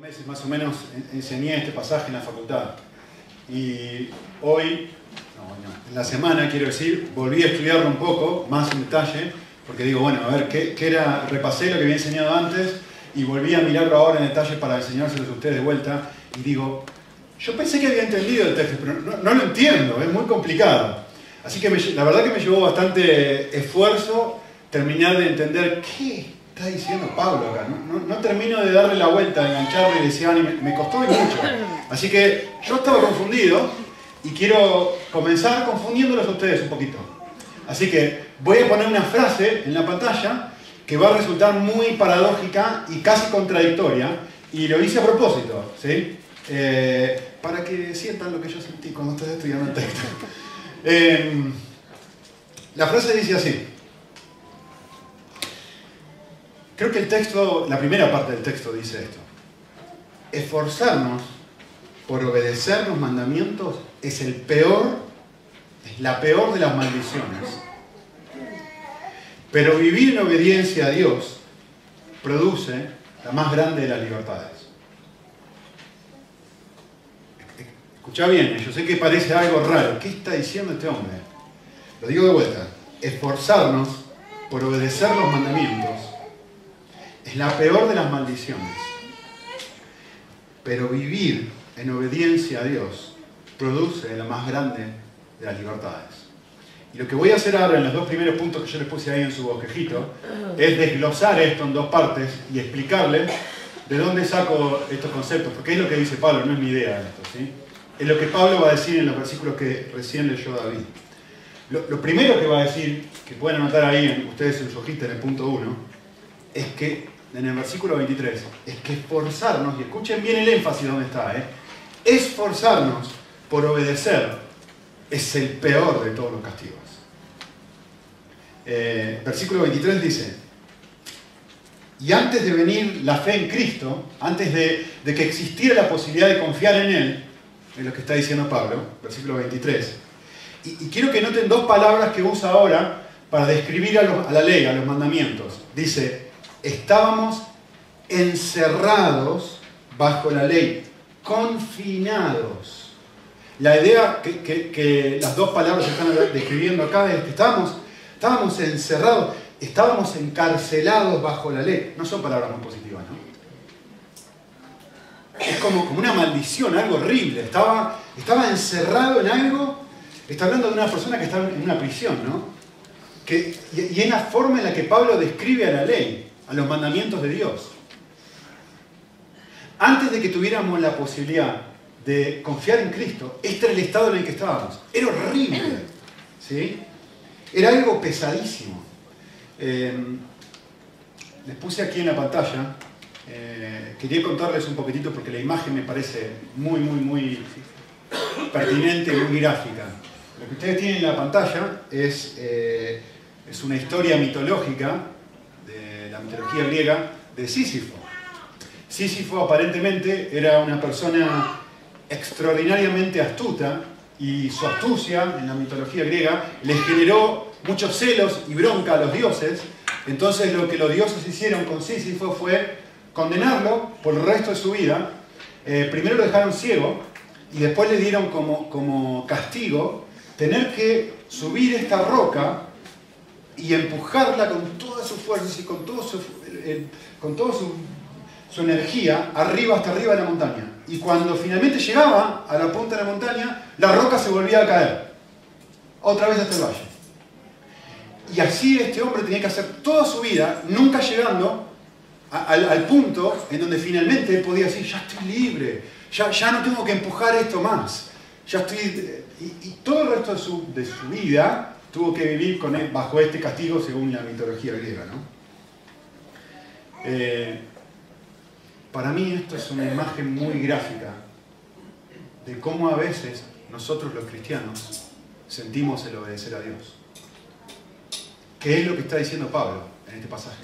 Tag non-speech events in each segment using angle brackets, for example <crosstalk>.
meses más o menos enseñé este pasaje en la facultad. Y hoy, no, no, en la semana quiero decir, volví a estudiarlo un poco, más en detalle, porque digo, bueno, a ver, ¿qué, era? Repasé lo que había enseñado antes y volví a mirarlo ahora en detalle para enseñárselos a ustedes de vuelta. Y digo, yo pensé que había entendido el texto, pero no, lo entiendo, es muy complicado. Así que la verdad que me llevó bastante esfuerzo terminar de entender qué está diciendo Pablo acá? No, no, termino de darle la vuelta, de engancharme y decir, me, me costó mucho. <laughs> Así que yo estaba confundido y quiero comenzar confundiéndolos a ustedes un poquito. Así que voy a poner una frase en la pantalla que va a resultar muy paradójica y casi contradictoria, y lo hice a propósito, ¿sí? Eh, para que sientan lo que yo sentí cuando estoy estudiando el texto. <laughs> Eh, la frase dice así. Creo que el texto, la primera parte del texto dice esto. Esforzarnos por obedecer los mandamientos es el peor, es la peor de las maldiciones. Pero vivir en obediencia a Dios produce la más grande de las libertades. Escucha bien, yo sé que parece algo raro. ¿Qué está diciendo este hombre? Lo digo de vuelta. Esforzarnos por obedecer los mandamientos es la peor de las maldiciones. Pero vivir en obediencia a Dios produce la más grande de las libertades. Y lo que voy a hacer ahora en los dos primeros puntos que yo les puse ahí en su bosquejito es desglosar esto en dos partes y explicarles de dónde saco estos conceptos, porque es lo que dice Pablo, no es mi idea esto. Es lo que Pablo va a decir en los versículos que recién leyó David. Lo, primero que va a decir, que pueden anotar ahí ustedes en su hojita en el punto 1, es que en el versículo 23 es que esforzarnos, y escuchen bien el énfasis donde está, ¿eh? esforzarnos por obedecer es el peor de todos los castigos. Eh, versículo 23 dice, y antes de venir la fe en Cristo, antes de, que existiera la posibilidad de confiar en Él, es lo que está diciendo Pablo, versículo 23, y, quiero que noten dos palabras que usa ahora para describir a la ley, a los mandamientos. Dice, estábamos encerrados bajo la ley, confinados. La idea que, las dos palabras están describiendo acá es que estábamos, encerrados, estábamos encarcelados bajo la ley. No son palabras muy positivas, ¿no? Es como, una maldición, algo horrible. Estaba, encerrado en algo, está hablando de una persona que está en una prisión, ¿no? Y, y es la forma en la que Pablo describe a la ley a los mandamientos de Dios. Antes de que tuviéramos la posibilidad de confiar en Cristo, este era el estado en el que estábamos. Era horrible. ¿sí? Era algo pesadísimo. Eh, les puse aquí en la pantalla, eh, quería contarles un poquitito porque la imagen me parece muy, muy, muy pertinente y muy gráfica. Lo que ustedes tienen en la pantalla es, eh, es una historia mitológica mitología griega de Sísifo. Sísifo aparentemente era una persona extraordinariamente astuta y su astucia en la mitología griega les generó muchos celos y bronca a los dioses. Entonces lo que los dioses hicieron con Sísifo fue condenarlo por el resto de su vida. Eh, primero lo dejaron ciego y después le dieron como, como castigo tener que subir esta roca y empujarla con todas sus fuerzas y con, todo su, con toda su, energía arriba hasta arriba de la montaña. Y cuando finalmente llegaba a la punta de la montaña, la roca se volvía a caer. Otra vez hasta el valle. Y así este hombre tenía que hacer toda su vida, nunca llegando al, punto en donde finalmente él podía decir, ya estoy libre, ya, ya no tengo que empujar esto más. Ya estoy... Y, todo el resto de su, de su vida tuvo que vivir con él, bajo este castigo según la mitología griega. ¿no? Eh, para mí esto es una imagen muy gráfica de cómo a veces nosotros los cristianos sentimos el obedecer a Dios. ¿Qué es lo que está diciendo Pablo en este pasaje?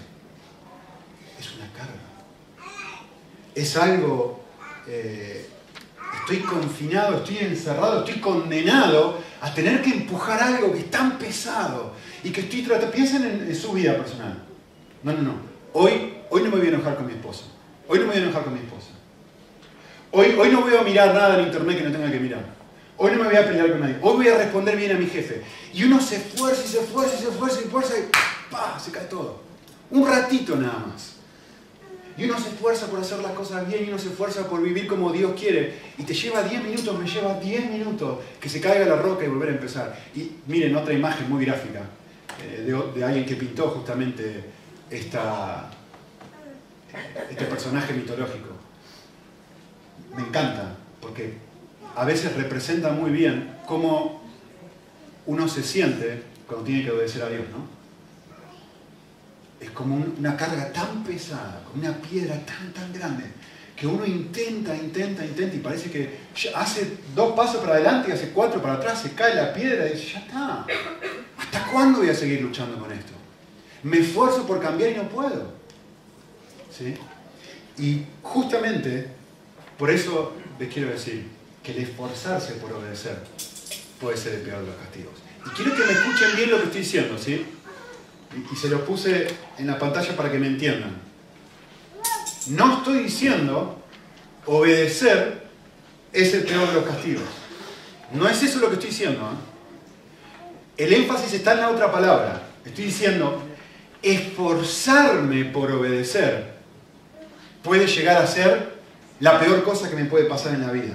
Es una carga. Es algo eh, estoy confinado, estoy encerrado, estoy condenado a tener que empujar algo que es tan pesado y que estoy tratando. Piensen en, su vida personal. No, no, no. Hoy, hoy no me voy a enojar con mi esposa. Hoy no me voy a enojar con mi esposa. Hoy, hoy no voy a mirar nada en internet que no tenga que mirar. Hoy no me voy a pelear con nadie. Hoy voy a responder bien a mi jefe. Y uno se esfuerza y se esfuerza y se esfuerza y se esfuerza y ¡pah! se cae todo. Un ratito nada más. Y uno se esfuerza por hacer las cosas bien y uno se esfuerza por vivir como Dios quiere. Y te lleva 10 minutos, me lleva 10 minutos que se caiga la roca y volver a empezar. Y miren otra imagen muy gráfica eh, de, alguien que pintó justamente esta, este personaje mitológico. Me encanta porque a veces representa muy bien cómo uno se siente cuando tiene que obedecer a Dios, ¿no? Es como una carga tan pesada, como una piedra tan, tan grande, que uno intenta, intenta, intenta y parece que hace dos pasos para adelante y hace cuatro para atrás, se cae la piedra y dice, ya está. ¿Hasta cuándo voy a seguir luchando con esto? Me esfuerzo por cambiar y no puedo. ¿Sí? Y justamente por eso les quiero decir que el esforzarse por obedecer puede ser el peor de los castigos. Y quiero que me escuchen bien lo que estoy diciendo, ¿sí? Y se lo puse en la pantalla para que me entiendan. No estoy diciendo obedecer es el peor de los castigos. No es eso lo que estoy diciendo. ¿eh? El énfasis está en la otra palabra. Estoy diciendo, esforzarme por obedecer puede llegar a ser la peor cosa que me puede pasar en la vida.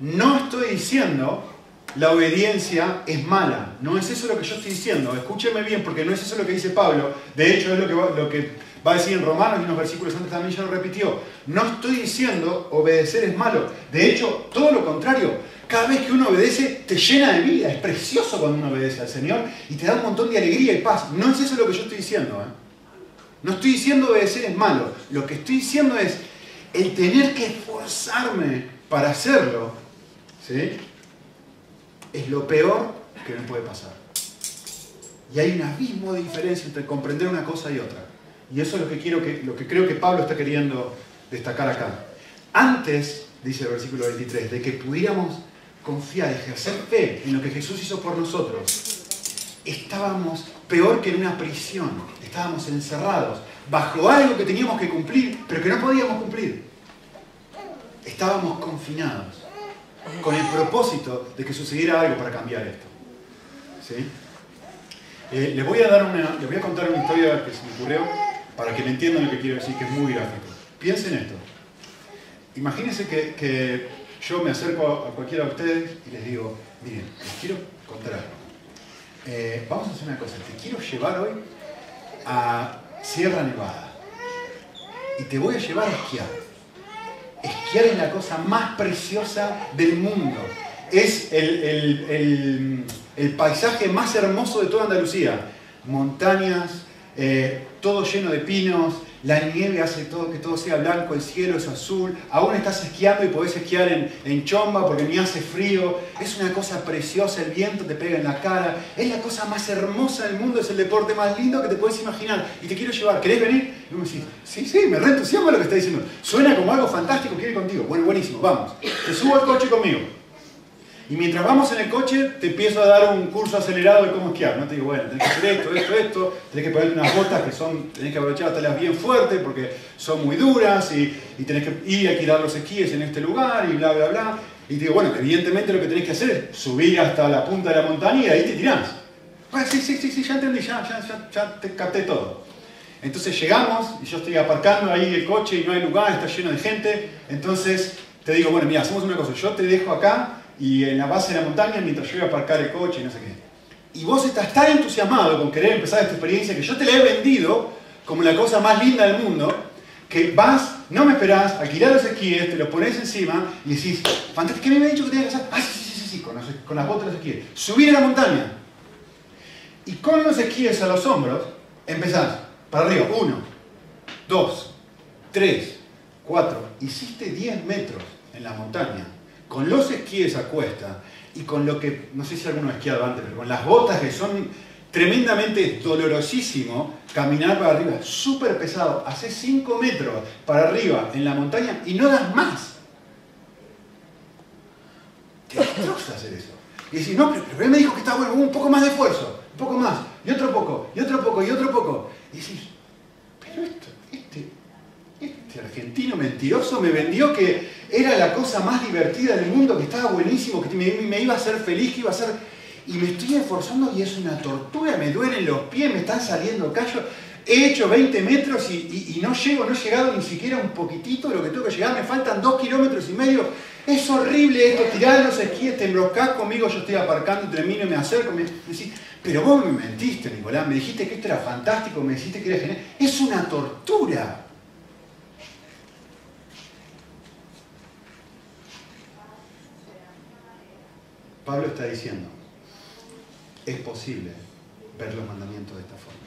No estoy diciendo la obediencia es mala. No es eso lo que yo estoy diciendo. Escúcheme bien, porque no es eso lo que dice Pablo. De hecho, es lo que va, a decir en Romanos y unos versículos antes también ya lo repitió. No estoy diciendo obedecer es malo. De hecho, todo lo contrario. Cada vez que uno obedece, te llena de vida. Es precioso cuando uno obedece al Señor y te da un montón de alegría y paz. No es eso lo que yo estoy diciendo. ¿eh? No estoy diciendo obedecer es malo. Lo que estoy diciendo es el tener que esforzarme para hacerlo. ¿Sí? Es lo peor que me puede pasar. Y hay un abismo de diferencia entre comprender una cosa y otra. Y eso es lo que, quiero que, lo que creo que Pablo está queriendo destacar acá. Antes, dice el versículo 23, de que pudiéramos confiar, ejercer fe en lo que Jesús hizo por nosotros, estábamos peor que en una prisión. Estábamos encerrados bajo algo que teníamos que cumplir, pero que no podíamos cumplir. Estábamos confinados con el propósito de que sucediera algo para cambiar esto. ¿Sí? Eh, les, voy a dar les voy a contar una historia que se me ocurrió para que me entiendan lo que quiero decir, que es muy gráfico. Piensen esto. Imagínense que, yo me acerco a cualquiera de ustedes y les digo, miren, les quiero contar algo. Eh, vamos a hacer una cosa, te quiero llevar hoy a Sierra Nevada y te voy a llevar a esquiar esquiar es la cosa más preciosa del mundo. Es el, paisaje más hermoso de toda Andalucía. Montañas, eh, todo lleno de pinos, la nieve hace todo, que todo sea blanco, el cielo es azul, aún estás esquiando y podés esquiar en, en, chomba porque ni hace frío, es una cosa preciosa, el viento te pega en la cara, es la cosa más hermosa del mundo, es el deporte más lindo que te puedes imaginar. Y te quiero llevar, ¿querés venir? Y me decís, sí, sí, me reentusiasma lo que está diciendo, suena como algo fantástico, quiero ir contigo, bueno, buenísimo, vamos, te subo al coche conmigo. Y mientras vamos en el coche, te empiezo a dar un curso acelerado de cómo esquiar. No te digo, bueno, tenés que hacer esto, esto, esto, tenés que ponerte unas botas que son, tenés que aprovechar las bien fuertes porque son muy duras y, tenés que ir a tirar los esquíes en este lugar y bla, bla, bla. Y te digo, bueno, evidentemente lo que tenés que hacer es subir hasta la punta de la montaña y ahí te tirás. Bueno, sí, sí, sí, sí, ya entendí, ya, ya, ya, ya te capté todo. Entonces llegamos y yo estoy aparcando ahí el coche y no hay lugar, está lleno de gente. Entonces te digo, bueno, mira, hacemos una cosa, yo te dejo acá y en la base de la montaña mientras yo iba a aparcar el coche y no sé qué. Y vos estás tan entusiasmado con querer empezar esta experiencia que yo te la he vendido como la cosa más linda del mundo, que vas, no me esperás, alquilar los esquíes, te los pones encima y decís, fantástico, ¿qué me había dicho que tenía que hacer? Ah, sí, sí, sí, sí, con, con las botas de los esquíes. Subir a la montaña. Y con los esquíes a los hombros, empezás para arriba. Uno, dos, tres, cuatro. Hiciste 10 metros en la montaña con los esquíes a cuesta y con lo que, no sé si alguno ha esquiado antes, pero con las botas que son tremendamente dolorosísimo caminar para arriba, súper pesado, hace 5 metros para arriba en la montaña y no das más. Te destroza hacer eso. Y decís, no, pero, él me dijo que está bueno, un poco más de esfuerzo, un poco más, y otro poco, y otro poco, y otro poco. Y decís, pero esto, este, este este argentino mentiroso me vendió que era la divertida del mundo, que estaba buenísimo, que me, me iba a hacer feliz, que iba a ser... Y me estoy esforzando y es una tortura, me duelen los pies, me están saliendo callos. He hecho 20 metros y, no llego, no he llegado ni siquiera un poquitito de lo que tengo que llegar, me faltan 2 kilómetros y medio. Es horrible esto, tirar los esquíes, te embrocás conmigo, yo estoy aparcando, termino y me acerco, me, decís, pero vos me mentiste, Nicolás, me dijiste que esto era fantástico, me dijiste que era genial. Es una tortura. Pablo está diciendo, es posible ver los mandamientos de esta forma.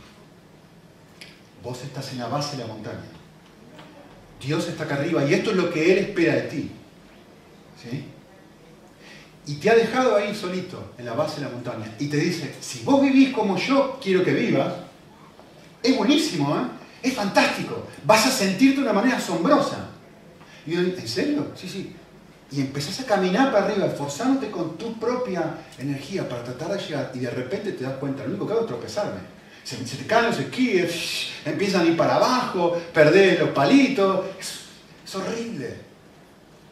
Vos estás en la base de la montaña. Dios está acá arriba y esto es lo que Él espera de ti. ¿Sí? Y te ha dejado ahí solito, en la base de la montaña. Y te dice, si vos vivís como yo quiero que vivas, es buenísimo, ¿eh? es fantástico. Vas a sentirte de una manera asombrosa. Y yo, ¿en serio? Sí, sí. Y empezás a caminar para arriba, esforzándote con tu propia energía para tratar de llegar. Y de repente te das cuenta, lo único que hago es tropezarme se, te caen los esquíes, <laughs> empiezan a ir para abajo, perdés los palitos. Es, horrible.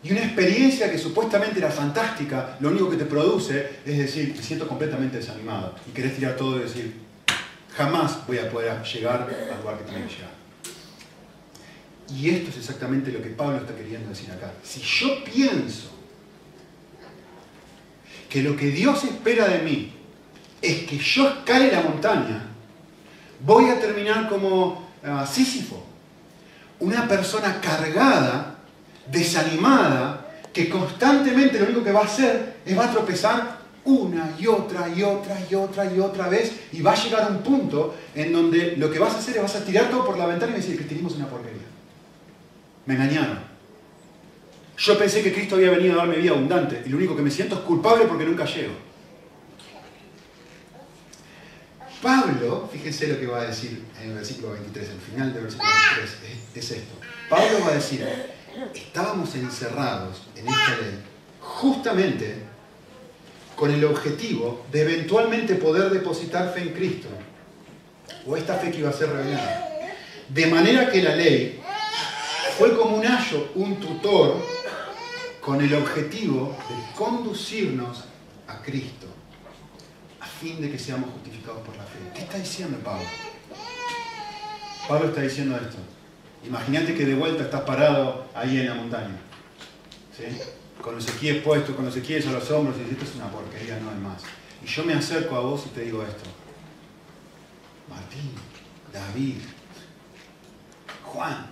Y una experiencia que supuestamente era fantástica, lo único que te produce es decir, me siento completamente desanimado. Y querés tirar todo y decir, jamás voy a poder llegar al lugar que tengo que llegar. Y esto es exactamente lo que Pablo está queriendo decir acá. Si yo pienso que lo que Dios espera de mí es que yo escale la montaña, voy a terminar como uh, Sísifo, una persona cargada, desanimada, que constantemente lo único que va a hacer es va a tropezar una y otra y otra y otra y otra vez y va a llegar a un punto en donde lo que vas a hacer es vas a tirar todo por la ventana y decir que tenemos una porquería. Me engañaron. Yo pensé que Cristo había venido a darme vida abundante y lo único que me siento es culpable porque nunca llego. Pablo, fíjense lo que va a decir en el versículo 23, el final del versículo 23, es, esto. Pablo va a decir, estábamos encerrados en esta ley justamente con el objetivo de eventualmente poder depositar fe en Cristo, o esta fe que iba a ser revelada. De manera que la ley fue como un ayo, un tutor, con el objetivo de conducirnos a Cristo fin de que seamos justificados por la fe. ¿Qué está diciendo Pablo? Pablo está diciendo esto. Imagínate que de vuelta estás parado ahí en la montaña. ¿sí? Con los esquíes puestos, con los esquíes a los hombros y esto es una porquería, no hay más. Y yo me acerco a vos y te digo esto. Martín, David, Juan,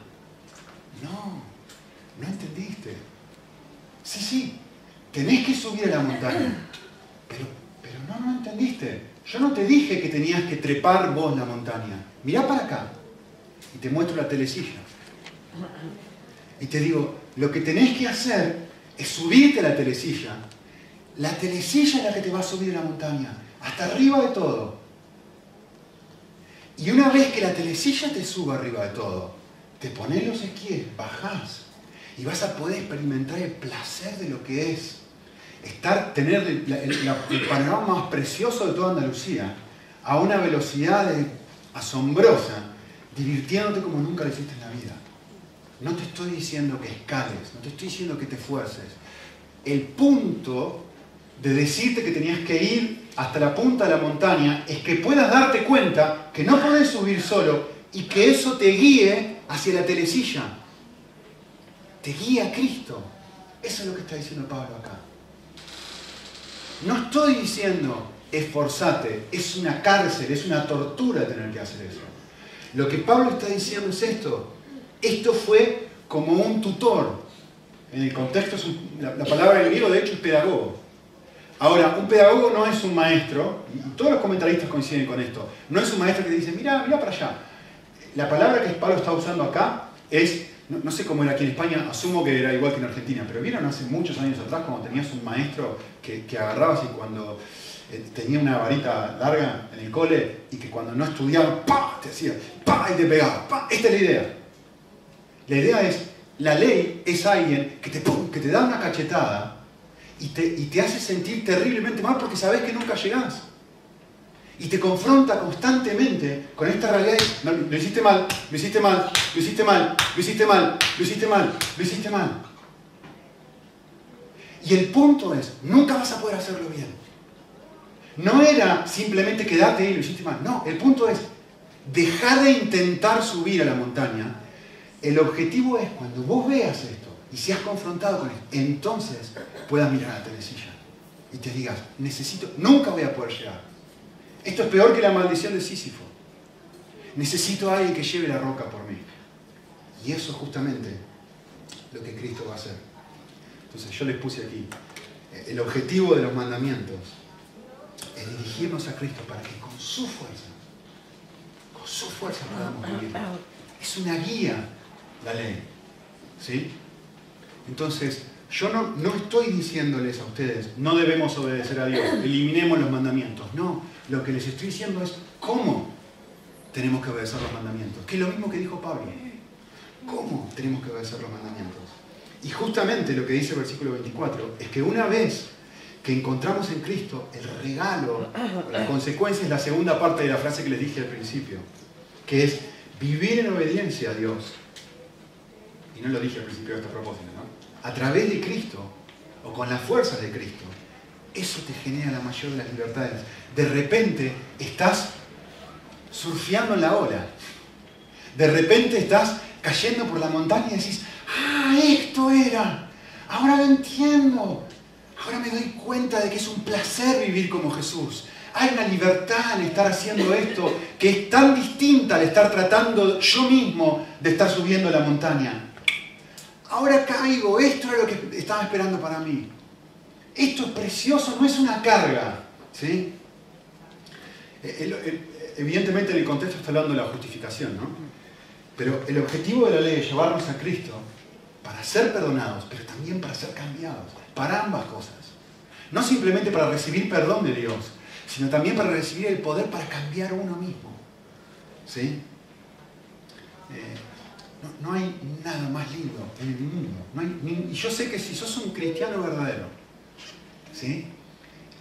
no, no entendiste. Sí, sí, tenés que subir a la montaña, pero no, no entendiste. Yo no te dije que tenías que trepar vos la montaña. Mirá para acá. Y te muestro la telecilla. Y te digo, lo que tenés que hacer es subirte a la telecilla. La telecilla es la que te va a subir a la montaña. Hasta arriba de todo. Y una vez que la telecilla te suba arriba de todo, te pones los esquíes, bajás y vas a poder experimentar el placer de lo que es estar, tener el, panorama más precioso de toda Andalucía a una velocidad asombrosa, divirtiéndote como nunca lo hiciste en la vida. No te estoy diciendo que escales, no te estoy diciendo que te fuerces. El punto de decirte que tenías que ir hasta la punta de la montaña es que puedas darte cuenta que no podés subir solo y que eso te guíe hacia la telecilla. Te guía Cristo. Eso es lo que está diciendo Pablo acá. No estoy diciendo esforzate, es una cárcel, es una tortura tener que hacer eso. Lo que Pablo está diciendo es esto. Esto fue como un tutor. En el contexto, la, palabra en griego de hecho es pedagogo. Ahora, un pedagogo no es un maestro, y todos los comentaristas coinciden con esto, no es un maestro que dice, mira, mira para allá. La palabra que Pablo está usando acá es no, sé cómo era aquí en España, asumo que era igual que en Argentina, pero vieron hace muchos años atrás cuando tenías un maestro que, que agarrabas y cuando eh, tenía una varita larga en el cole y que cuando no estudiaba, ¡pa! te hacía, ¡pa! y te pegaba, ¡pa! Esta es la idea. La idea es, la ley es alguien que te, que te da una cachetada y te, y te hace sentir terriblemente mal porque sabes que nunca llegás. Y te confronta constantemente con esta realidad. No, lo hiciste mal, lo hiciste mal, lo hiciste mal, lo hiciste mal, lo hiciste mal, lo hiciste mal. Y el punto es, nunca vas a poder hacerlo bien. No era simplemente quedarte y lo hiciste mal. No, el punto es, dejar de intentar subir a la montaña. El objetivo es cuando vos veas esto y seas confrontado con esto, entonces puedas mirar a la telecilla y te digas, necesito, nunca voy a poder llegar. Esto es peor que la maldición de Sísifo. Necesito a alguien que lleve la roca por mí. Y eso es justamente lo que Cristo va a hacer. Entonces yo les puse aquí, el objetivo de los mandamientos es dirigirnos a Cristo para que con su fuerza, con su fuerza podamos vivir. Es una guía la ley. ¿Sí? Entonces, yo no, no estoy diciéndoles a ustedes, no debemos obedecer a Dios, eliminemos los mandamientos. No, lo que les estoy diciendo es cómo tenemos que obedecer los mandamientos. Que es lo mismo que dijo Pablo. ¿Cómo tenemos que obedecer los mandamientos? Y justamente lo que dice el versículo 24 es que una vez que encontramos en Cristo el regalo, la consecuencia es la segunda parte de la frase que les dije al principio, que es vivir en obediencia a Dios. Y no lo dije al principio de este propósito, ¿no? A través de Cristo, o con las fuerzas de Cristo, eso te genera la mayor de las libertades. De repente estás surfeando en la ola. De repente estás cayendo por la montaña y decís, ah, esto era. Ahora lo entiendo. Ahora me doy cuenta de que es un placer vivir como Jesús. Hay una libertad en estar haciendo esto que es tan distinta al estar tratando yo mismo de estar subiendo la montaña. Ahora caigo, esto era lo que estaba esperando para mí. Esto es precioso, no es una carga. ¿sí? evidentemente en el contexto está hablando de la justificación, ¿no? Pero el objetivo de la ley es llevarnos a Cristo para ser perdonados, pero también para ser cambiados, para ambas cosas. No simplemente para recibir perdón de Dios, sino también para recibir el poder para cambiar uno mismo. ¿Sí? Eh, no, hay nada más lindo en el mundo. y yo sé que si sos un cristiano verdadero, ¿sí?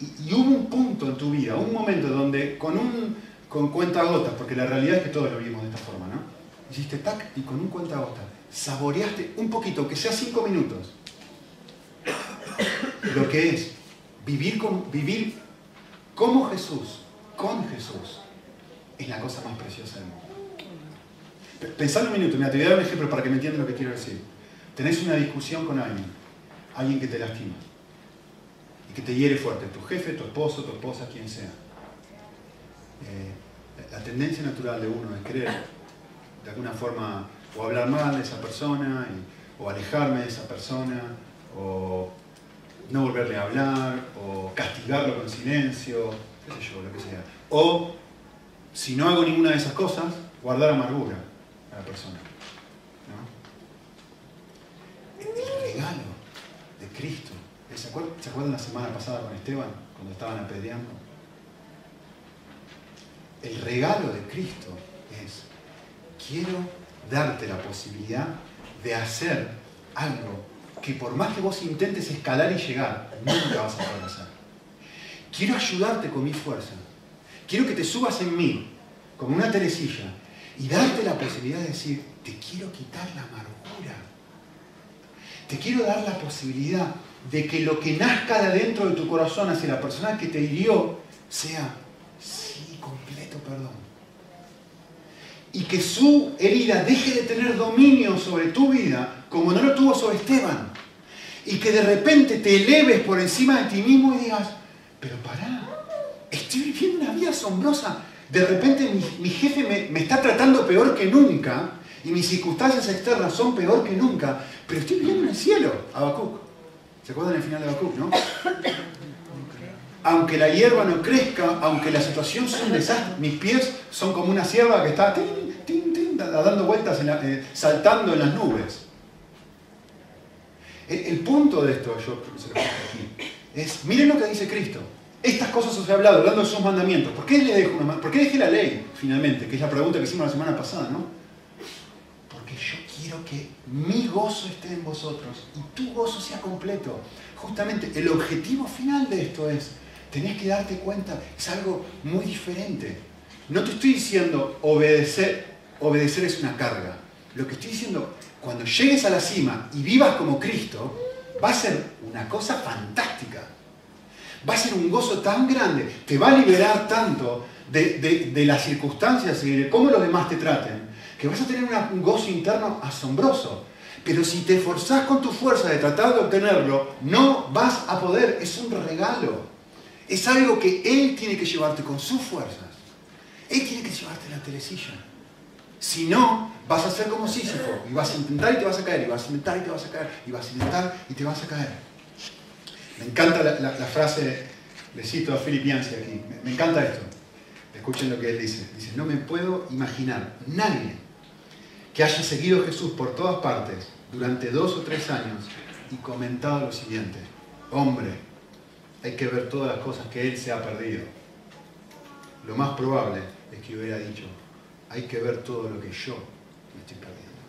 Y, hubo un punto en tu vida, un momento donde con un con cuentagotas, porque la realidad es que todos lo vimos de esta forma, ¿no? Hiciste tac y con un cuentagotas saboreaste un poquito, que sea cinco minutos, <coughs> lo que es vivir, con, vivir como Jesús, con Jesús, es la cosa más preciosa del mundo. Pensad un minuto, me te voy a dar un ejemplo para que me entiendan lo que quiero decir. Tenés una discusión con alguien, alguien que te lastima y que te hiere fuerte, tu jefe, tu esposo, tu esposa, quien sea. Eh, la tendencia natural de uno es querer, de alguna forma, o hablar mal de esa persona, o alejarme de esa persona, o no volverle a hablar, o castigarlo con silencio, qué sé yo, lo que sea. O, si no hago ninguna de esas cosas, guardar amargura a la persona. El regalo de Cristo ¿Se acuerdan, la semana pasada con Esteban, cuando estaban apedreando? El regalo de Cristo es, quiero darte la posibilidad de hacer algo que por más que vos intentes escalar y llegar, nunca vas a poder hacer. Quiero ayudarte con mi fuerza. Quiero que te subas en mí, como una telecilla, y darte la posibilidad de decir, te quiero quitar la amargura. Te quiero dar la posibilidad de que lo que nazca de adentro de tu corazón hacia la persona que te hirió sea, sí, completo perdón. Y que su herida deje de tener dominio sobre tu vida como no lo tuvo sobre Esteban. Y que de repente te eleves por encima de ti mismo y digas, pero pará, estoy viviendo una vida asombrosa. De repente mi, jefe me, me está tratando peor que nunca y mis circunstancias externas son peor que nunca, pero estoy viviendo en el cielo, Abacuc. ¿Se acuerdan el final de Habacuc, no? Aunque la hierba no crezca, aunque la situación sea un desastre, mis pies son como una sierva que está dando vueltas, eh, saltando en las nubes. El, punto de esto, yo se lo aquí, es, miren lo que dice Cristo. Estas cosas os he hablado, hablando de sus mandamientos. ¿Por qué, le dejo ¿Por qué dejé la ley, finalmente? Que es la pregunta que hicimos la semana pasada, ¿no? Porque yo quiero que mi gozo esté en vosotros y tu gozo sea completo. Justamente el objetivo final de esto es tenés que darte cuenta, es algo muy diferente. No te estoy diciendo obedecer, obedecer es una carga. Lo que estoy diciendo, cuando llegues a la cima y vivas como Cristo, va a ser una cosa fantástica. Va a ser un gozo tan grande, te va a liberar tanto de, las circunstancias y de cómo los demás te traten, que vas a tener un gozo interno asombroso. Pero si te esforzás con tu fuerza de tratar de obtenerlo, no vas a poder. Es un regalo. Es algo que Él tiene que llevarte con sus fuerzas. Él tiene que llevarte la telecilla. Si no, vas a ser como Sísifo. Y vas a intentar y te vas a caer. Y vas a intentar y te vas a caer. Y vas a intentar y te vas a caer. Me encanta la, frase, le cito a Filipianzi aquí. me encanta esto. Escuchen lo que él dice. Dice, no me puedo imaginar nadie que haya seguido a Jesús por todas partes durante dos o tres años y comentado lo siguiente. Hombre, hay que ver todas las cosas que él se ha perdido. Lo más probable es que hubiera dicho, hay que ver todo lo que yo me estoy perdiendo.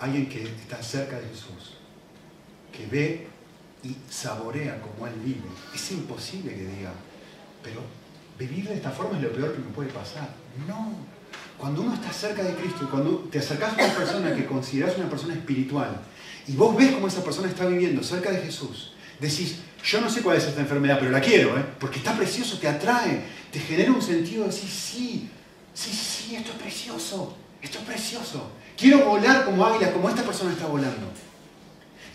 Alguien que está cerca de Jesús, que ve y saborea como Él vive. Es imposible que diga, pero vivir de esta forma es lo peor que me puede pasar. No. Cuando uno está cerca de Cristo y cuando te acercas a una persona que consideras una persona espiritual y vos ves cómo esa persona está viviendo cerca de Jesús, decís, yo no sé cuál es esta enfermedad, pero la quiero, ¿eh? porque está precioso, te atrae, te genera un sentido de decir, sí, sí, sí, esto es precioso, esto es precioso. Quiero volar como águila, como esta persona está volando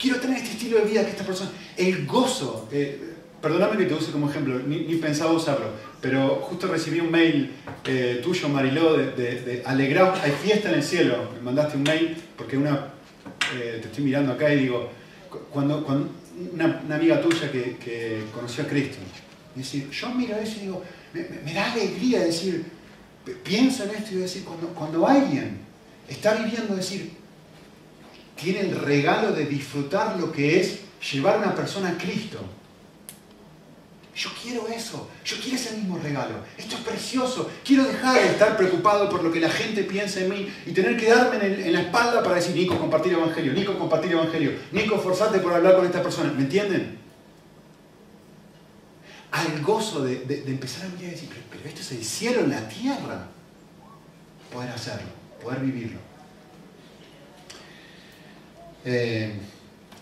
quiero tener este estilo de vida que esta persona, el gozo, eh, perdóname que te use como ejemplo, ni, pensaba usarlo, pero justo recibí un mail eh, tuyo, Mariló, de, de, hay fiesta en el cielo, me mandaste un mail porque una, eh, te estoy mirando acá y digo, cuando, una, amiga tuya que, conoció a Cristo, decir, yo miro eso y digo, me, da alegría decir, pienso en esto y decir, cuando, cuando alguien está viviendo, decir, tiene el regalo de disfrutar lo que es llevar a una persona a Cristo. Yo quiero eso, yo quiero ese mismo regalo. Esto es precioso. Quiero dejar de estar preocupado por lo que la gente piensa en mí y tener que darme en, la espalda para decir, Nico, compartir evangelio, Nico, compartir evangelio, Nico, forzate por hablar con esta persona. ¿Me entienden? Al gozo de, empezar a mirar y decir, pero esto es el cielo en la tierra. Poder hacerlo, poder vivirlo. Eh,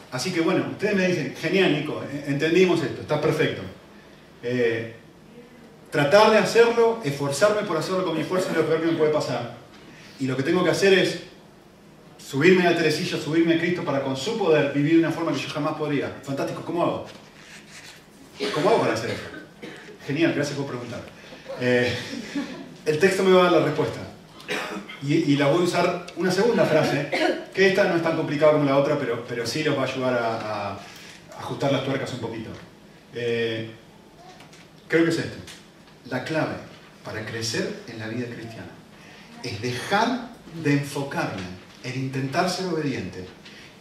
así que bueno, ustedes me dicen, genial Nico, eh, entendimos esto, está perfecto. Eh, tratar de hacerlo, esforzarme por hacerlo con mi fuerza es lo peor que me puede pasar. Y lo que tengo que hacer es subirme a la telecilla, subirme a Cristo para con su poder vivir de una forma que yo jamás podría. Fantástico, ¿cómo hago? ¿Cómo hago para hacer eso? Genial, gracias por preguntar. el texto me va a dar la respuesta. Y, la voy a usar una segunda frase, que esta no es tan complicada como la otra, pero, pero sí los va a ayudar a, ajustar las tuercas un poquito. Eh, creo que es esto. La clave para crecer en la vida cristiana es dejar de enfocarme en intentar ser obediente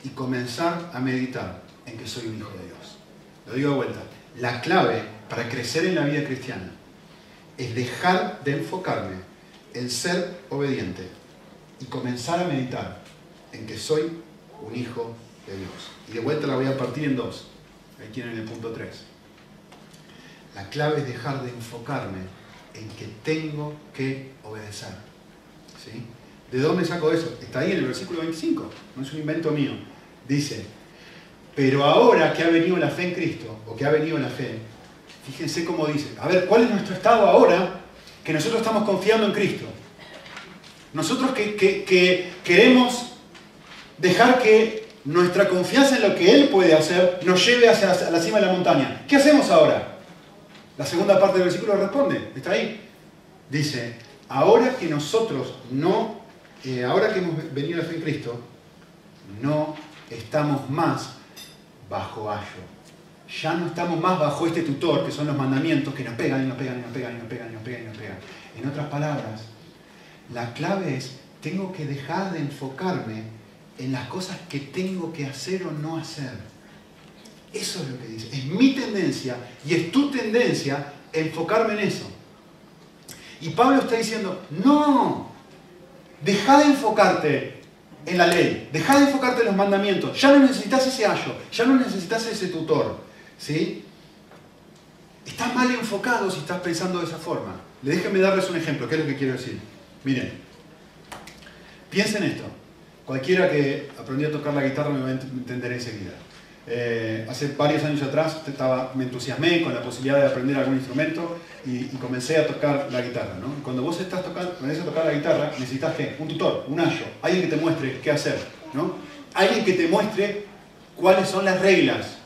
y comenzar a meditar en que soy un hijo de Dios. Lo digo de vuelta. La clave para crecer en la vida cristiana es dejar de enfocarme el ser obediente y comenzar a meditar en que soy un hijo de Dios. Y de vuelta la voy a partir en dos. Ahí tienen el punto 3. La clave es dejar de enfocarme en que tengo que obedecer. ¿Sí? ¿De dónde saco eso? Está ahí en el versículo 25, no es un invento mío. Dice, pero ahora que ha venido la fe en Cristo, o que ha venido la fe, fíjense cómo dice, a ver, ¿cuál es nuestro estado ahora que nosotros estamos confiando en Cristo. Nosotros que, queremos dejar que nuestra confianza en lo que Él puede hacer nos lleve hacia la cima de la montaña. ¿Qué hacemos ahora? La segunda parte del versículo responde, está ahí. Dice, ahora que nosotros no, eh, ahora que hemos venido a fe en Cristo, no estamos más bajo ayo ya no estamos más bajo este tutor, que son los mandamientos, que nos pegan y nos pegan y nos pegan y nos pegan y nos pegan y nos pegan. En otras palabras, la clave es, tengo que dejar de enfocarme en las cosas que tengo que hacer o no hacer. Eso es lo que dice. Es mi tendencia y es tu tendencia enfocarme en eso. Y Pablo está diciendo, no, deja de enfocarte en la ley, deja de enfocarte en los mandamientos, ya no necesitas ese ayo, ya no necesitas ese tutor, ¿sí? Estás mal enfocado si estás pensando de esa forma. Déjenme darles un ejemplo, ¿qué es lo que quiero decir? Miren, piensen esto. Cualquiera que aprendió a tocar la guitarra me va a entender enseguida. Eh, hace varios años atrás me entusiasmé con la posibilidad de aprender algún instrumento y, comencé a tocar la guitarra. Cuando vos estás tocando, a tocar la guitarra, necesitas ¿qué? un tutor, un ayo, alguien que te muestre qué hacer. Alguien que te muestre cuáles son las reglas,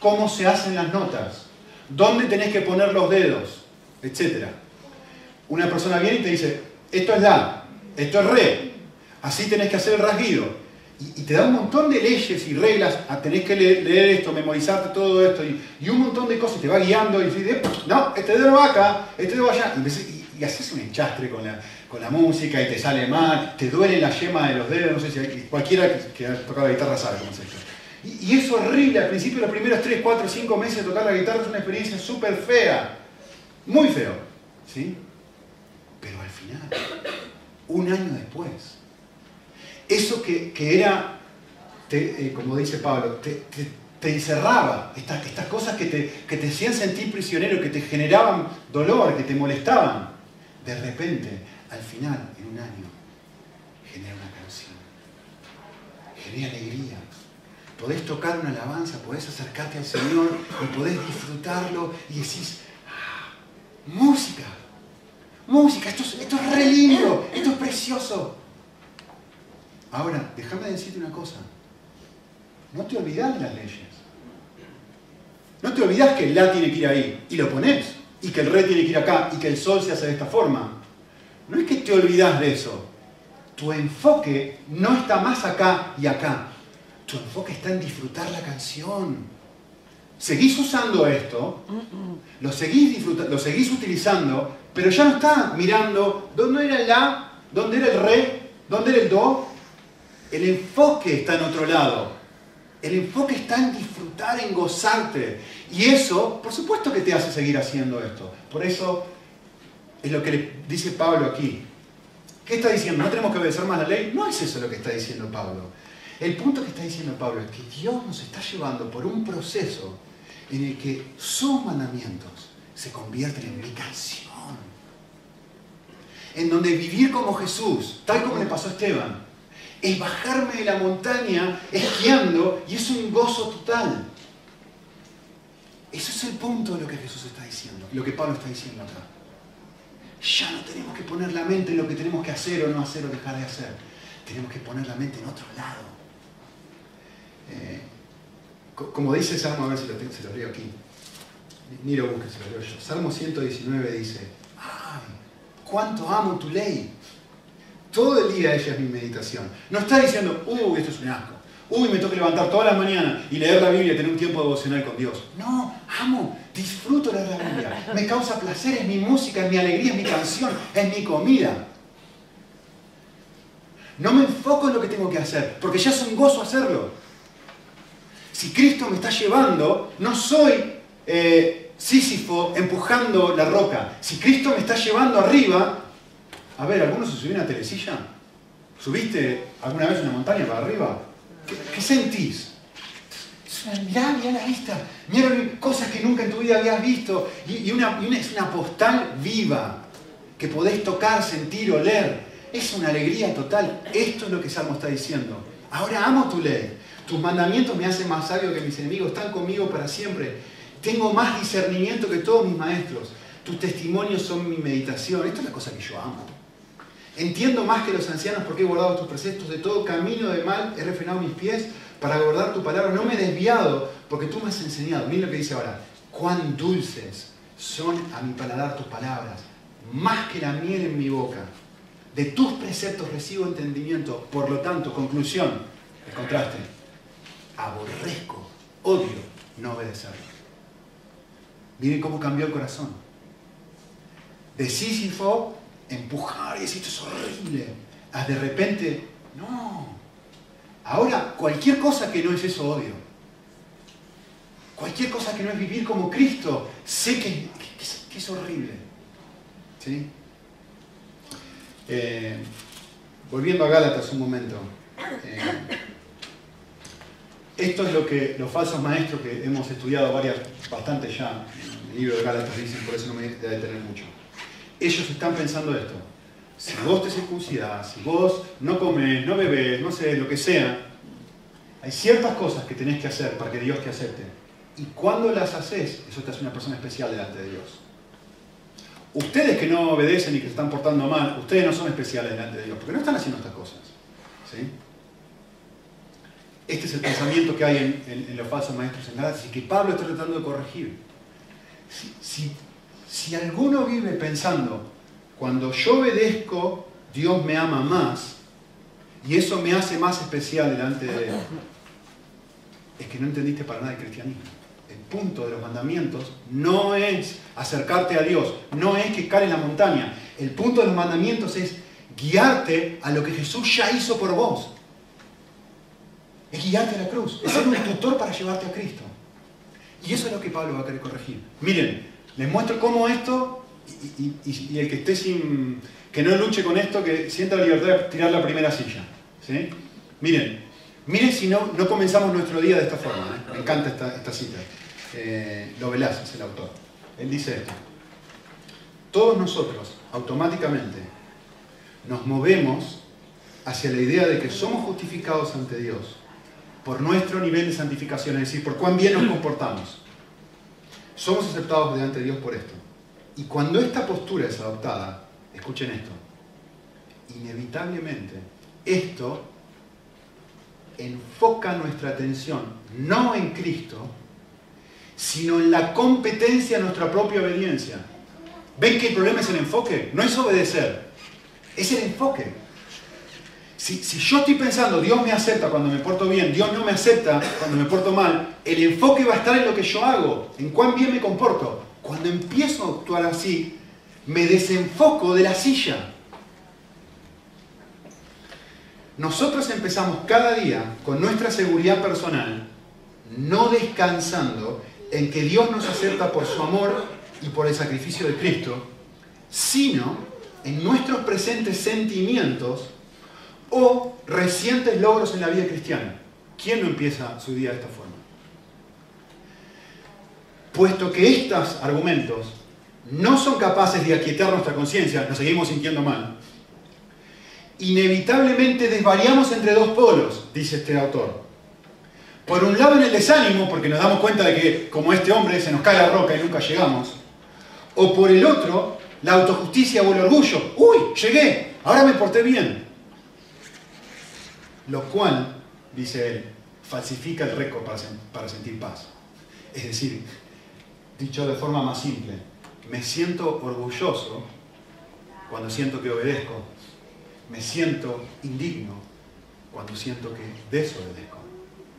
cómo se hacen las notas, dónde tenés que poner los dedos, etc. Una persona viene y te dice, esto es la, esto es re, así tenés que hacer el rasguido y, te da un montón de leyes y reglas, a tenés que leer, esto, memorizarte todo esto y, un montón de cosas, te va guiando y dices, no, este dedo va acá, este dedo va allá. Y, haces un enchastre con la, con la música y te sale mal, te duele la yema de los dedos, no sé si cualquiera que, ha tocado la guitarra sabe cómo es esto. Y, es horrible, al principio los primeros 3, 4, 5 meses de tocar la guitarra es una experiencia súper fea, muy feo, ¿sí? Pero al final, un año después, eso que, era, eh, como dice Pablo, te, encerraba, estas, estas cosas que te, que te hacían sentir prisionero, que te generaban dolor, que te molestaban, de repente, al final, en un año, genera una canción, genera alegría. Podés tocar una alabanza, podés acercarte al Señor y podés disfrutarlo y decís, ah, música, música, esto esto es re lindo, esto es precioso. Ahora, déjame decirte una cosa. No te olvidas de las leyes. No te olvidas que el La tiene que ir ahí y lo pones. Y que el Re tiene que ir acá y que el Sol se hace de esta forma. No es que te olvidas de eso. Tu enfoque no está más acá y acá. Tu enfoque está en disfrutar la canción. Seguís usando esto, lo seguís, lo seguís utilizando, pero ya no está mirando dónde era el La, dónde era el Re, dónde era el Do, el enfoque está en otro lado. El enfoque está en disfrutar, en gozarte. Y eso, por supuesto que te hace seguir haciendo esto. Por eso es lo que le dice Pablo aquí. ¿Qué está diciendo? ¿No tenemos que obedecer más la ley? No es eso lo que está diciendo Pablo. El punto que está diciendo Pablo es que Dios nos está llevando por un proceso en el que sus mandamientos se convierten en mi. En donde vivir como Jesús, tal como le pasó a Esteban, es bajarme de la montaña esquiando y es un gozo total. Ese es el punto de lo que Jesús está diciendo, lo que Pablo está diciendo acá. Ya no tenemos que poner la mente en lo que tenemos que hacer o no hacer o dejar de hacer. Tenemos que poner la mente en otro lado. Eh, como dice Salmo, a ver si lo, tengo, se lo leo aquí. Ni lo busques, se lo leo yo. Salmo 119 dice, ¡ay! ¿Cuánto amo tu ley? Todo el día ella es mi meditación. No está diciendo, uy, esto es un asco. Uy, me toca levantar todas las mañanas y leer la Biblia y tener un tiempo devocional con Dios. No, amo, disfruto leer la Biblia. Me causa placer, es mi música, es mi alegría, es mi canción, es mi comida. No me enfoco en lo que tengo que hacer, porque ya es un gozo hacerlo. Si Cristo me está llevando, no soy eh, Sísifo empujando la roca. Si Cristo me está llevando arriba, a ver, ¿alguno se subió una telecilla? ¿Subiste alguna vez una montaña para arriba? ¿Qué, sentís? Mirá, mirá la vista, mirá cosas que nunca en tu vida habías visto. Y, es una postal viva que podés tocar, sentir, oler. Es una alegría total. Esto es lo que Salmo está diciendo. Ahora amo tu ley. Tus mandamientos me hacen más sabio que mis enemigos. Están conmigo para siempre. Tengo más discernimiento que todos mis maestros. Tus testimonios son mi meditación. Esto es la cosa que yo amo. Entiendo más que los ancianos porque he guardado tus preceptos. De todo camino de mal he refrenado mis pies para guardar tu palabra. No me he desviado porque tú me has enseñado. Miren lo que dice ahora. Cuán dulces son a mi paladar tus palabras, más que la miel en mi boca. De tus preceptos recibo entendimiento. Por lo tanto, conclusión, el contraste. Aborrezco, odio no obedecer. Miren cómo cambió el corazón. De Sísifo empujar y decir esto es horrible. A de repente, no. Ahora, cualquier cosa que no es eso odio. Cualquier cosa que no es vivir como Cristo, sé que, es horrible. ¿Sí? Eh, volviendo a Gálatas un momento. Eh, esto es lo que los falsos maestros que hemos estudiado varias, bastante ya, en el libro de Gálatas dicen, por eso no me voy a detener mucho. Ellos están pensando esto. Si vos te circuncidás, si vos no comes, no bebés, no sé, lo que sea, hay ciertas cosas que tenés que hacer para que Dios te acepte. Y cuando las haces, eso te hace una persona especial delante de Dios. Ustedes que no obedecen y que se están portando mal, ustedes no son especiales delante de Dios, porque no están haciendo estas cosas. ¿sí? Este es el pensamiento que hay en, los falsos maestros en Gálatas y que Pablo está tratando de corregir. Si, si alguno vive pensando, cuando yo obedezco, Dios me ama más, y eso me hace más especial delante de Él, es que no entendiste para nada el cristianismo. El punto de los mandamientos no es acercarte a Dios, no es que cae en la montaña. El punto de los mandamientos es guiarte a lo que Jesús ya hizo por vos es guiarte a la cruz, es ser un tutor para llevarte a Cristo. Y eso es lo que Pablo va a querer corregir. Miren, les muestro cómo esto, y, el que esté sin, que no luche con esto, que sienta la libertad de tirar la primera silla. Miren, miren si no, no comenzamos nuestro día de esta forma. ¿eh? Me encanta esta, cita. Eh, es el autor. Él dice esto. Todos nosotros, automáticamente, nos movemos hacia la idea de que somos justificados ante Dios por nuestro nivel de santificación, es decir, por cuán bien nos comportamos. Somos aceptados delante de Dios por esto. Y cuando esta postura es adoptada, escuchen esto, inevitablemente esto enfoca nuestra atención no en Cristo, sino en la competencia de nuestra propia obediencia. ¿Ven que el problema es el enfoque? No es obedecer, es el enfoque. Si, yo estoy pensando, Dios me acepta cuando me porto bien, Dios no me acepta cuando me porto mal, el enfoque va a estar en lo que yo hago, en cuán bien me comporto. Cuando empiezo a actuar así, me desenfoco de la silla. Nosotros empezamos cada día con nuestra seguridad personal, no descansando en que Dios nos acepta por su amor y por el sacrificio de Cristo, sino en nuestros presentes sentimientos o recientes logros en la vida cristiana. ¿Quién no empieza su día de esta forma? Puesto que estos argumentos no son capaces de aquietar nuestra conciencia, nos seguimos sintiendo mal, inevitablemente desvariamos entre dos polos, dice este autor. Por un lado en el desánimo, porque nos damos cuenta de que como este hombre se nos cae la roca y nunca llegamos. O por el otro, la autojusticia o el orgullo. Uy, llegué, ahora me porté bien lo cual, dice él, falsifica el récord para, sentir paz. Es decir, dicho de forma más simple, me siento orgulloso cuando siento que obedezco, me siento indigno cuando siento que desobedezco.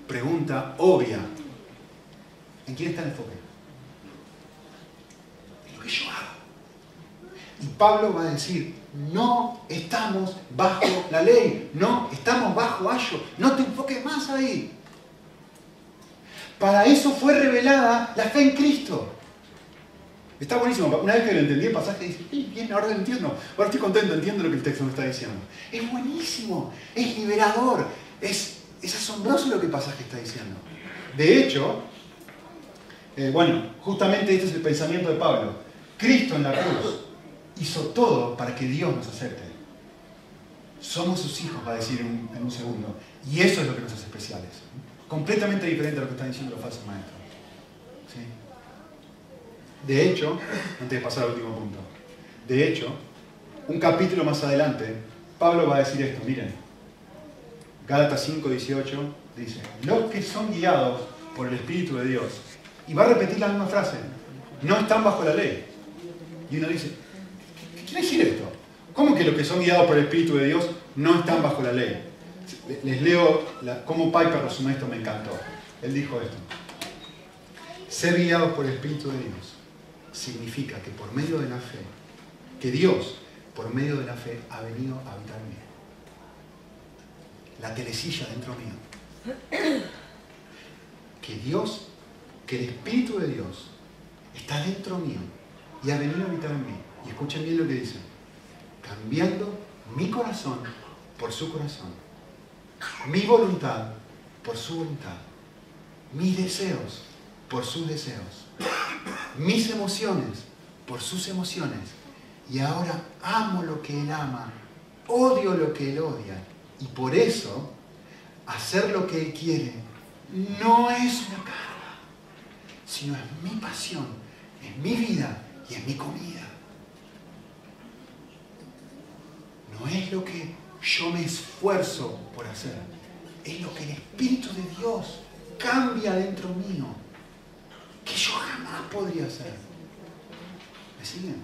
Pregunta obvia, ¿en quién está el enfoque? En lo que yo hago. Y Pablo va a decir, no estamos bajo la ley, no estamos bajo ayo, no te enfoques más ahí. Para eso fue revelada la fe en Cristo. Está buenísimo. Una vez que lo entendí el pasaje, dice, bien, ahora lo entiendo. Ahora estoy contento, entiendo lo que el texto me está diciendo. Es buenísimo, es liberador, es, es asombroso lo que el pasaje está diciendo. De hecho, eh, bueno, justamente este es el pensamiento de Pablo. Cristo en la cruz hizo todo para que Dios nos acepte. Somos sus hijos, va a decir en un, segundo. Y eso es lo que nos hace especiales. Completamente diferente a lo que están diciendo los falsos maestros. De hecho, antes de pasar al último punto, de hecho, un capítulo más adelante, Pablo va a decir esto, miren, Gálatas 5, 18 dice, los que son guiados por el Espíritu de Dios, y va a repetir la misma frase, no están bajo la ley. Y uno dice, quiere decir esto? ¿Cómo que los que son guiados por el Espíritu de Dios no están bajo la ley? Les leo cómo Piper resume esto, me encantó. Él dijo esto. Ser guiados por el Espíritu de Dios significa que por medio de la fe, que Dios, por medio de la fe, ha venido a habitar en mí. La telecilla dentro mío. Que Dios, que el Espíritu de Dios está dentro mío y ha venido a habitar en mí. Y escuchen bien lo que dice. Cambiando mi corazón por su corazón, mi voluntad por su voluntad, mis deseos por sus deseos, mis emociones por sus emociones, y ahora amo lo que Él ama, odio lo que Él odia, y por eso hacer lo que Él quiere no es una carga, sino es mi pasión, es mi vida y es mi comida. No es lo que yo me esfuerzo por hacer, es lo que el Espíritu de Dios cambia dentro mío, que yo jamás podría hacer. ¿Me siguen?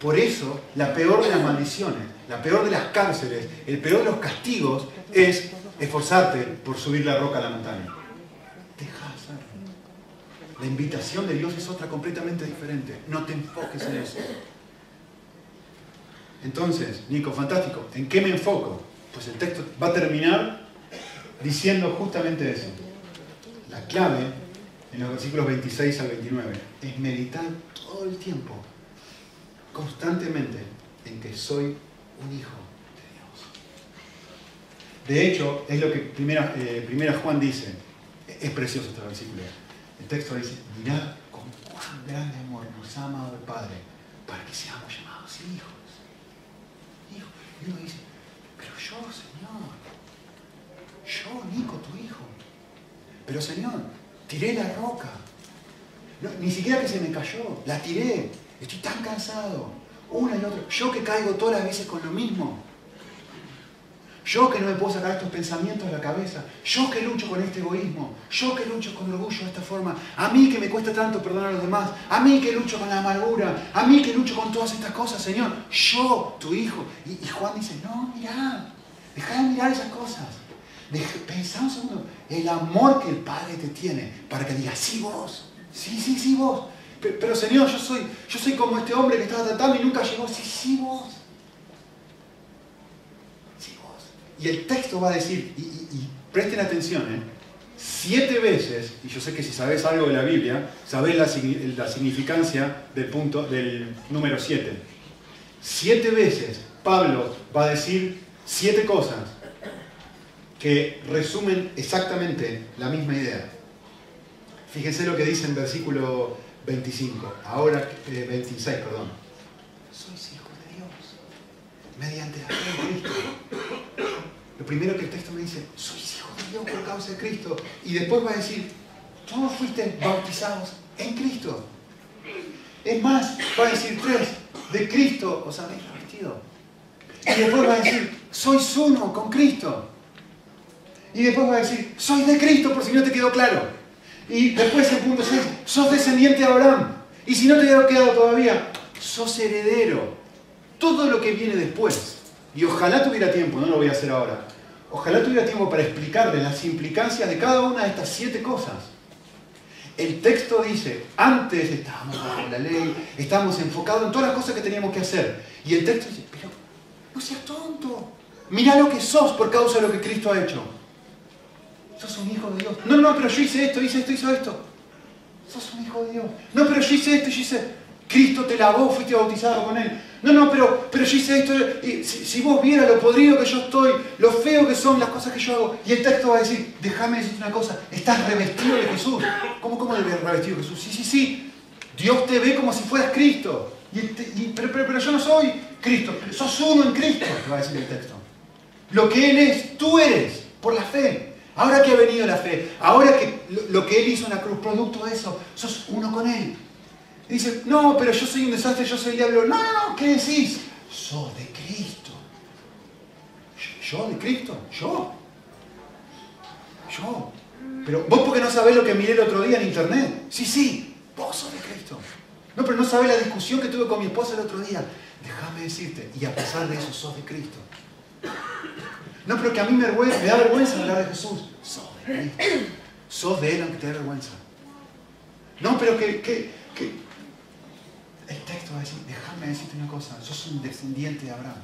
Por eso, la peor de las maldiciones, la peor de las cárceles, el peor de los castigos es esforzarte por subir la roca a la montaña. Deja hacerlo. La invitación de Dios es otra completamente diferente. No te enfoques en eso. Entonces, Nico, fantástico. ¿En qué me enfoco? Pues el texto va a terminar diciendo justamente eso. La clave en los versículos 26 al 29 es meditar todo el tiempo, constantemente, en que soy un hijo de Dios. De hecho, es lo que primera, eh, Juan dice. Es precioso este versículo. El texto dice, mirad con cuán grande amor nos ha amado el Padre para que seamos llamados hijos. Y uno dice, pero yo, Señor, yo, Nico, tu hijo. Pero Señor, tiré la roca. ni siquiera que se me cayó, la tiré. Estoy tan cansado. Una y otra. Yo que caigo todas las veces con lo mismo. Yo que no me puedo sacar estos pensamientos de la cabeza. Yo que lucho con este egoísmo. Yo que lucho con orgullo de esta forma. A mí que me cuesta tanto perdonar a los demás. A mí que lucho con la amargura. A mí que lucho con todas estas cosas, Señor. Yo, tu hijo. Y, Juan dice, no, mira. Deja de mirar esas cosas. Pensá un segundo. El amor que el Padre te tiene para que digas, sí vos. Sí, sí, sí vos. Pero, Señor, yo soy, yo soy como este hombre que estaba tratando y nunca llegó. Sí, sí vos. Y el texto va a decir, y, presten atención, ¿eh? siete veces, y yo sé que si sabes algo de la Biblia, sabes la, significancia del punto del número siete. Siete veces Pablo va a decir siete cosas que resumen exactamente la misma idea. Fíjense lo que dice en versículo 25, ahora 26, eh, perdón. Sois hijos de Dios, mediante la fe en Cristo. Primero que el texto me dice, sois hijos de Dios por causa de Cristo. Y después va a decir, todos fuiste bautizados en Cristo. Es más, va a decir tres, de Cristo os habéis revestido. Y después va a decir, sois uno con Cristo. Y después va a decir, sois de Cristo, por si no te quedó claro. Y después el punto 6, sos descendiente de Abraham. Y si no te quedó quedado todavía, sos heredero. Todo lo que viene después. Y ojalá tuviera tiempo, no lo voy a hacer ahora, Ojalá tuviera tiempo para explicarle las implicancias de cada una de estas siete cosas. El texto dice, antes estábamos bajo la ley, estábamos enfocados en todas las cosas que teníamos que hacer. Y el texto dice, pero no seas tonto. Mira lo que sos por causa de lo que Cristo ha hecho. Sos un hijo de Dios. No, no, pero yo hice esto, hice esto, hice esto. Sos un hijo de Dios. No, pero yo hice esto, yo hice... Cristo te lavó, fuiste bautizado con Él. No, no, pero, pero yo hice esto. Y si, vos vieras lo podrido que yo estoy, lo feo que son las cosas que yo hago, y el texto va a decir, déjame decirte una cosa, estás revestido de Jesús. ¿Cómo, cómo de revestido Jesús? Sí, sí, sí. Dios te ve como si fueras Cristo. pero, pero, yo no soy Cristo, sos uno en Cristo, va a decir el texto. Lo que Él es, tú eres, por la fe. Ahora que ha venido la fe, ahora que lo que Él hizo en la cruz, producto de eso, sos uno con Él dice, no, pero yo soy un desastre, yo soy el diablo. No, no, no, ¿qué decís? Sos de Cristo. ¿Yo de Cristo? ¿Yo? ¿Yo? Pero vos porque no sabés lo que miré el otro día en internet. Sí, sí, vos sos de Cristo. No, pero no sabés la discusión que tuve con mi esposa el otro día. Déjame decirte, y a pesar de eso, sos de Cristo. No, pero que a mí me, da vergüenza hablar de Jesús. Sos de Cristo. Sos de Él aunque te da vergüenza. No, pero que, que, que el texto va a decir, déjame decirte una cosa, sos un descendiente de Abraham.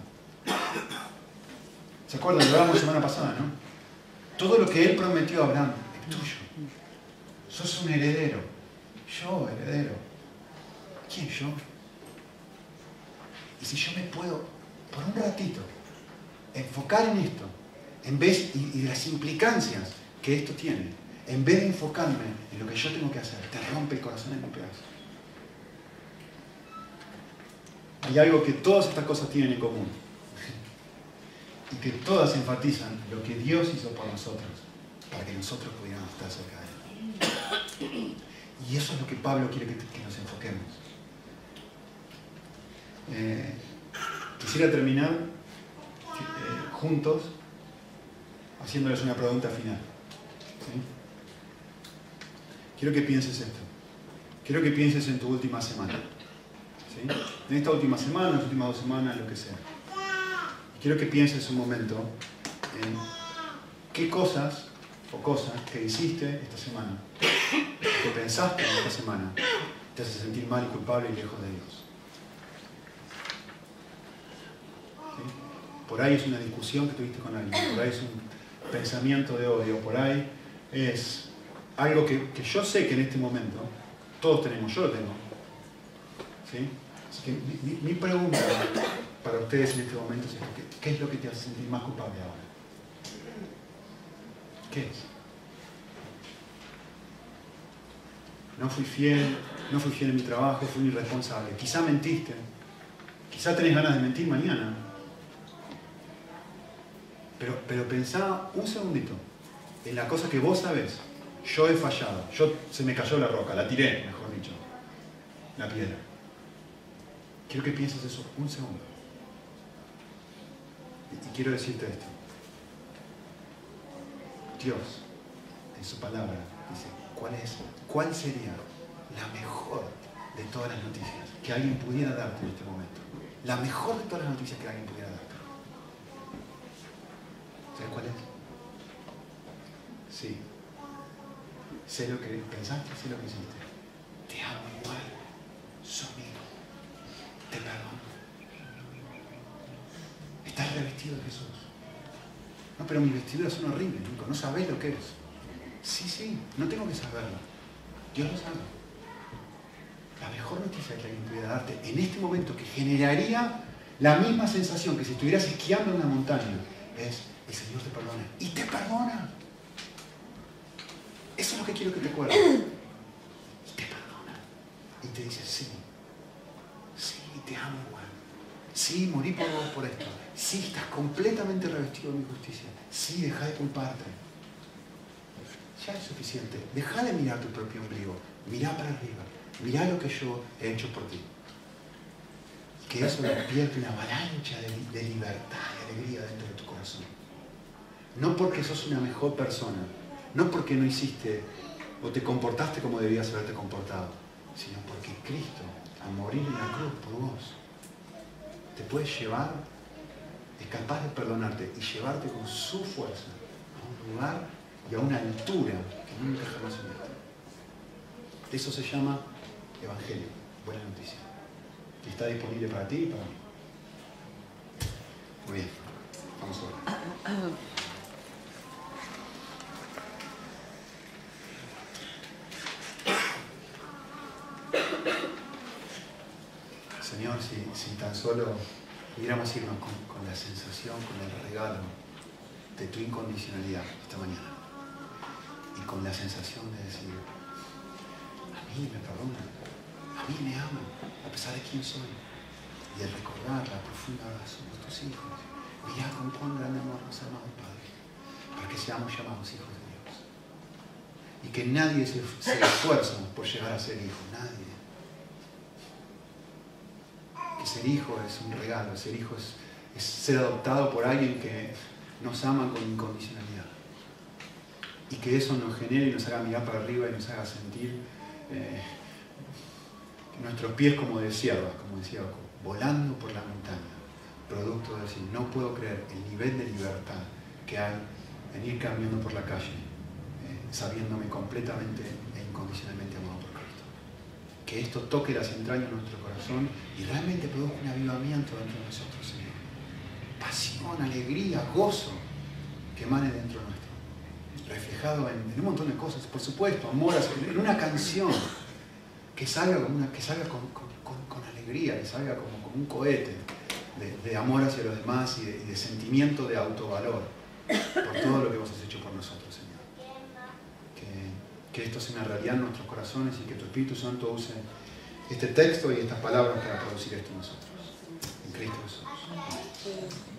¿Se acuerdan? Lo hablamos la semana pasada, ¿no? Todo lo que él prometió a Abraham es tuyo. Sos un heredero. Yo, heredero. ¿Quién yo? Y si yo me puedo, por un ratito, enfocar en esto, en vez y, las implicancias que esto tiene, en vez de enfocarme en lo que yo tengo que hacer, te rompe el corazón en un pedazo. Hay algo que todas estas cosas tienen en común. Y que todas enfatizan lo que Dios hizo por nosotros, para que nosotros pudiéramos estar cerca de Él. Y eso es lo que Pablo quiere que, nos enfoquemos. Eh, quisiera terminar eh, juntos haciéndoles una pregunta final. Quiero que pienses esto. Quiero que pienses en tu última semana. En esta última semana, en las últimas dos semanas, lo que sea. Quiero que pienses un momento en qué cosas o cosas que hiciste esta semana, que pensaste en esta semana, te hace sentir mal y culpable y lejos de Dios. Por ahí es una discusión que tuviste con alguien, por ahí es un pensamiento de odio, por ahí es algo que, que yo sé que en este momento todos tenemos, yo lo tengo. ¿Sí? Así que mi, pregunta para ustedes en este momento es esto, ¿qué, ¿qué es lo que te hace sentir más culpable ahora? ¿Qué es? No fui fiel, no fui fiel en mi trabajo, fui irresponsable. Quizá mentiste, quizá tenés ganas de mentir mañana. Pero, pero pensá un segundito en la cosa que vos sabés. Yo he fallado, yo se me cayó la roca, la tiré, mejor dicho, la piedra. Quiero que pienses eso un segundo. Y quiero decirte esto. Dios, en su palabra, dice, ¿cuál, es, ¿cuál sería la mejor de todas las noticias que alguien pudiera darte en este momento? La mejor de todas las noticias que alguien pudiera darte. ¿Sabes cuál es? Sí. Sé lo que pensaste, sé lo que hiciste. Te amo igual. Soy mío. Te perdono. Estás revestido de Jesús. No, pero mis vestiduras son horribles, Nico. No sabés lo que es. Sí, sí, no tengo que saberlo. Dios lo sabe. La mejor noticia que alguien pudiera darte en este momento, que generaría la misma sensación que si estuvieras esquiando en una montaña, es el Señor te perdona. Y te perdona. Eso es lo que quiero que te acuerdes. <clears throat> Y te perdona. Y te dice, sí, sí, te amo igual. Sí, morí por vos por esto. Sí, estás completamente revestido de mi justicia. Sí, deja de culparte. Ya es suficiente. Deja de mirar tu propio ombligo. Mirá para arriba. Mirá lo que yo he hecho por ti. Que eso despierte una avalancha de, de libertad y alegría dentro de tu corazón. No porque sos una mejor persona, no porque no hiciste o te comportaste como debías haberte comportado, sino porque Cristo, al morir en la cruz por vos, te puede llevar, es capaz de perdonarte y llevarte con su fuerza a un lugar y a una altura que nunca jamás soñaste. Eso se llama Evangelio, buena noticia. Y está disponible para ti y para mí. Muy bien, vamos a ver. Señor, si, tan solo pudiéramos irnos con, con, la sensación, con el regalo de tu incondicionalidad esta mañana y con la sensación de decir, a mí me perdonan, a mí me aman, a pesar de quién soy, y el recordar la profunda somos tus hijos, mirá con cuán grande amor nos amado Padre, para que seamos llamados hijos de Dios. Y que nadie se, se esfuerza por llegar a ser hijo, nadie que ser hijo es un regalo, ser hijo es, ser adoptado por alguien que nos ama con incondicionalidad. Y que eso nos genere y nos haga mirar para arriba y nos haga sentir eh, nuestros pies como de siervas, como decía Oco, volando por la montaña, producto de decir, no puedo creer el nivel de libertad que hay en ir caminando por la calle, eh, sabiéndome completamente e incondicionalmente amado. Que esto toque las entrañas de nuestro corazón y realmente produzca un avivamiento dentro de nosotros, Señor. Pasión, alegría, gozo que emane dentro nuestro. Reflejado en, un montón de cosas, por supuesto, amor, en una canción que salga, con, una, que salga con, con, con, alegría, que salga como, como un cohete de, amor hacia los demás y de, sentimiento de autovalor por todo lo que vos has hecho por nosotros. Que, esto una realidad en nuestros corazones y que tu Espíritu Santo use este texto y estas palabras para producir esto en nosotros. En Cristo Jesús.